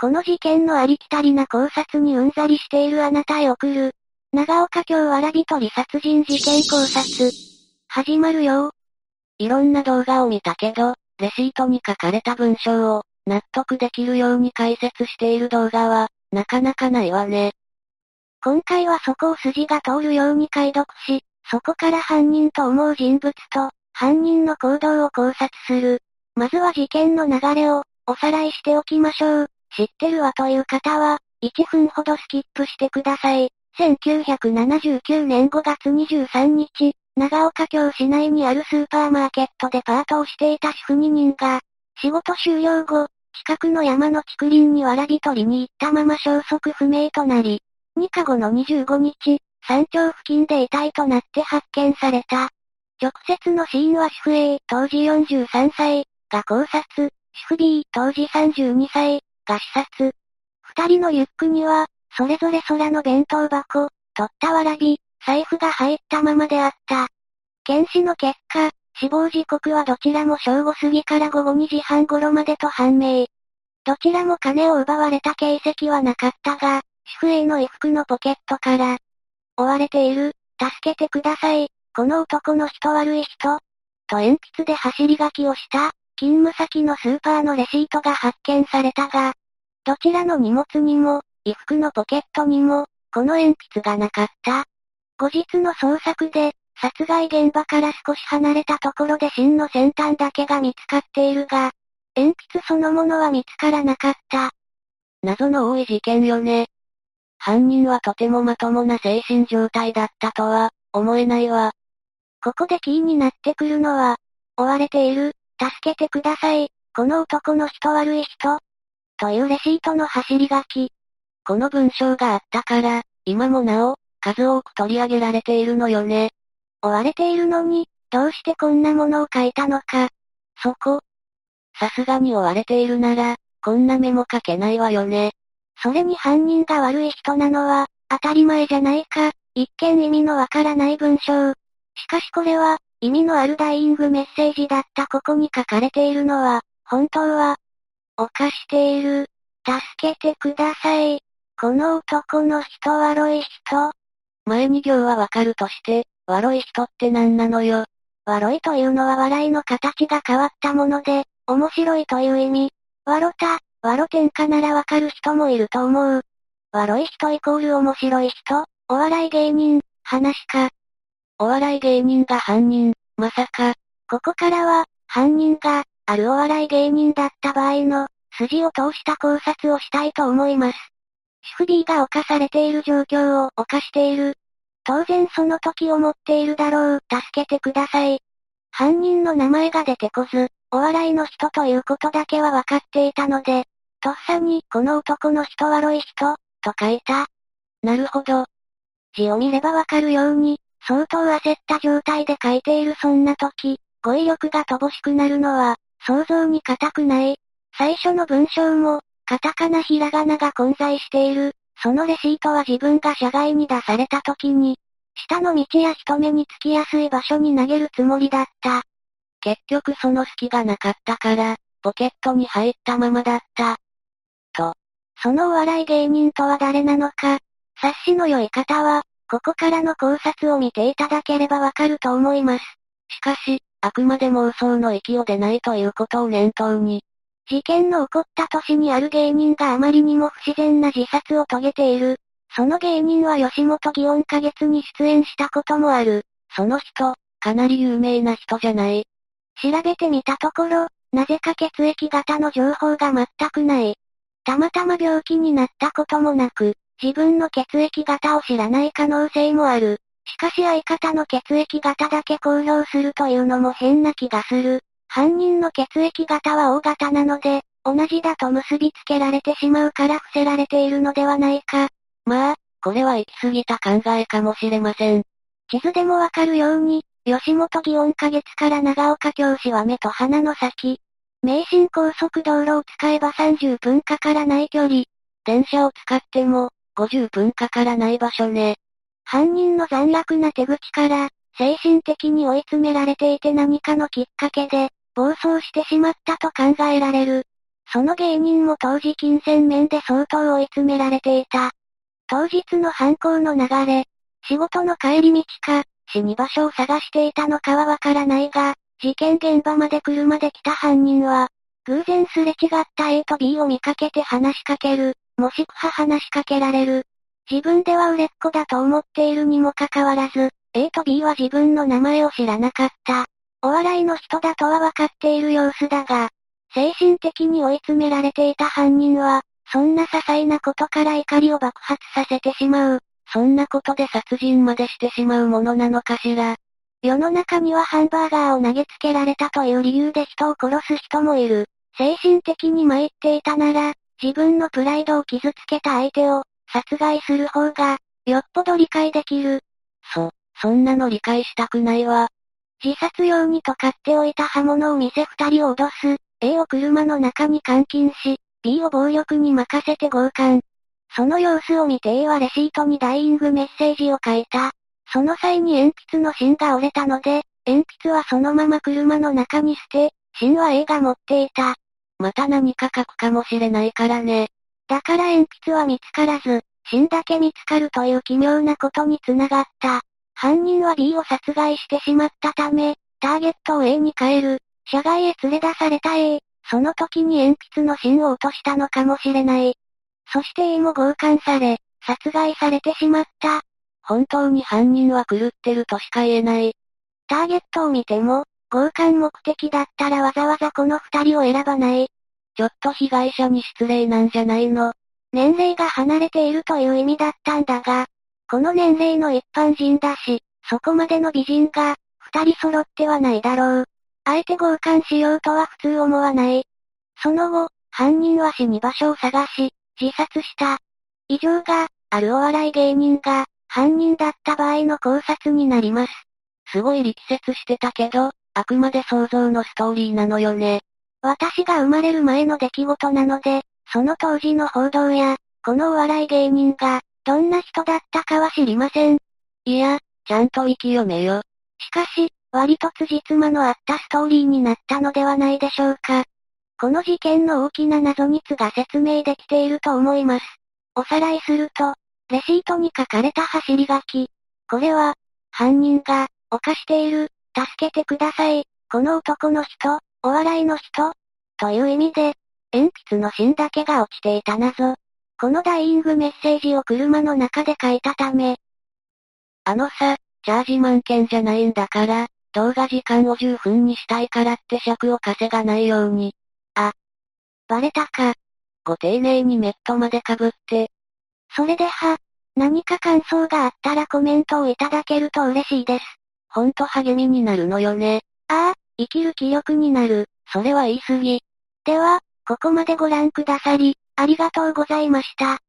この事件のありきたりな考察にうんざりしているあなたへ送る。長岡京わらび取り殺人事件考察。始まるよいろんな動画を見たけど、レシートに書かれた文章を、納得できるように解説している動画は、なかなかないわね。今回はそこを筋が通るように解読し、そこから犯人と思う人物と、犯人の行動を考察する。まずは事件の流れを、おさらいしておきましょう。知ってるわという方は、1分ほどスキップしてください。1979年5月23日、長岡京市内にあるスーパーマーケットでパートをしていた主婦2人が、仕事終了後、近くの山の竹林にわらび取りに行ったまま消息不明となり、2日後の25日、山頂付近で遺体となって発見された。直接の死因は主婦 A、当時43歳、が考察、主婦 B、当時32歳、が視察。二人のリュックには、それぞれ空の弁当箱、取ったわらび、財布が入ったままであった。検視の結果、死亡時刻はどちらも正午過ぎから午後2時半頃までと判明。どちらも金を奪われた形跡はなかったが、主婦 A の衣服のポケットから、追われている、助けてください、この男の人悪い人、と鉛筆で走り書きをした、勤務先のスーパーのレシートが発見されたが、どちらの荷物にも、衣服のポケットにも、この鉛筆がなかった。後日の捜索で、殺害現場から少し離れたところで芯の先端だけが見つかっているが、鉛筆そのものは見つからなかった。謎の多い事件よね。犯人はとてもまともな精神状態だったとは、思えないわ。ここでキーになってくるのは、追われている、助けてください、この男の人悪い人、というレシートの走り書き。この文章があったから、今もなお、数多く取り上げられているのよね。追われているのに、どうしてこんなものを書いたのか。そこ。さすがに追われているなら、こんなメモ書けないわよね。それに犯人が悪い人なのは、当たり前じゃないか。一見意味のわからない文章。しかしこれは、意味のあるダイイングメッセージだったここに書かれているのは、本当は、犯している。助けてください。この男の人悪い人。前に行はわかるとして、悪い人って何なのよ。悪いというのは笑いの形が変わったもので、面白いという意味。笑た、笑天下ならわかる人もいると思う。悪い人イコール面白い人、お笑い芸人、話か。お笑い芸人が犯人、まさか。ここからは、犯人が、あるお笑い芸人だった場合の、筋を通した考察をしたいと思います。主婦 B が犯されている状況を犯している。当然その時思っているだろう、助けてください。犯人の名前が出てこず、お笑いの人ということだけは分かっていたので、とっさに、この男の人悪い人、と書いた。なるほど。字を見ればわかるように、相当焦った状態で書いているそんな時、語彙力が乏しくなるのは、想像に難くない。最初の文章も、カタカナひらがなが混在している。そのレシートは自分が社外に出された時に、下の道や人目につきやすい場所に投げるつもりだった。結局その隙がなかったから、ポケットに入ったままだった。と。そのお笑い芸人とは誰なのか、察しの良い方は、ここからの考察を見ていただければわかると思います。しかし、あくまで妄想の域を出ないということを念頭に。事件の起こった年にある芸人があまりにも不自然な自殺を遂げている。その芸人は吉本祇園花月に出演したこともある。その人、かなり有名な人じゃない。調べてみたところ、なぜか血液型の情報が全くない。たまたま病気になったこともなく、自分の血液型を知らない可能性もある。しかし相方の血液型だけ公表するというのも変な気がする。犯人の血液型は O 型なので、同じだと結びつけられてしまうから伏せられているのではないか。まあ、これは行き過ぎた考えかもしれません。地図でもわかるように、吉本祇園花月から長岡京市は目と鼻の先。名神高速道路を使えば30分かからない距離。電車を使っても、50分かからない場所ね。犯人の残虐な手口から、精神的に追い詰められていて何かのきっかけで、暴走してしまったと考えられる。その芸人も当時金銭面で相当追い詰められていた。当日の犯行の流れ、仕事の帰り道か、死に場所を探していたのかはわからないが、事件現場まで車で来た犯人は、偶然すれ違った A と B を見かけて話しかける、もしくは話しかけられる。自分では売れっ子だと思っているにもかかわらず、A と B は自分の名前を知らなかった。お笑いの人だとはわかっている様子だが、精神的に追い詰められていた犯人は、そんな些細なことから怒りを爆発させてしまう。そんなことで殺人までしてしまうものなのかしら。世の中にはハンバーガーを投げつけられたという理由で人を殺す人もいる。精神的に参っていたなら、自分のプライドを傷つけた相手を、殺害する方が、よっぽど理解できる。そ、そんなの理解したくないわ。自殺用にと買っておいた刃物を見せ二人を脅す。A を車の中に監禁し、B を暴力に任せて強姦。その様子を見て A はレシートにダイイングメッセージを書いた。その際に鉛筆の芯が折れたので、鉛筆はそのまま車の中に捨て、芯は A が持っていた。また何か書くかもしれないからね。だから鉛筆は見つからず、芯だけ見つかるという奇妙なことにつながった。犯人は B を殺害してしまったため、ターゲットを A に変える。車外へ連れ出された A。その時に鉛筆の芯を落としたのかもしれない。そして A も強姦され、殺害されてしまった。本当に犯人は狂ってるとしか言えない。ターゲットを見ても、強姦目的だったらわざわざこの二人を選ばない。ちょっと被害者に失礼なんじゃないの？年齢が離れているという意味だったんだが、この年齢の一般人だし、そこまでの美人が、二人揃ってはないだろう。あえて強姦しようとは普通思わない。その後、犯人は死に場所を探し、自殺した。以上が、あるお笑い芸人が、犯人だった場合の考察になります。すごい力説してたけど、あくまで想像のストーリーなのよね。私が生まれる前の出来事なので、その当時の報道や、このお笑い芸人が、どんな人だったかは知りません。いや、ちゃんと生き読めよ。しかし、割と辻褄のあったストーリーになったのではないでしょうか。この事件の大きな謎につが説明できていると思います。おさらいすると、レシートに書かれた走り書き。これは、犯人が、犯している、助けてください、この男の人、お笑いの人、という意味で、鉛筆の芯だけが落ちていた謎。このダイイングメッセージを車の中で書いたため。あのさ、チャージ満件じゃないんだから、動画時間を10分にしたいからって尺を稼がないように。あ。バレたか。ご丁寧にメットまで被って。それでは、何か感想があったらコメントをいただけると嬉しいです。ほんと励みになるのよね。ああ、生きる気力になる。それは言い過ぎ。では、ここまでご覧くださり、ありがとうございました。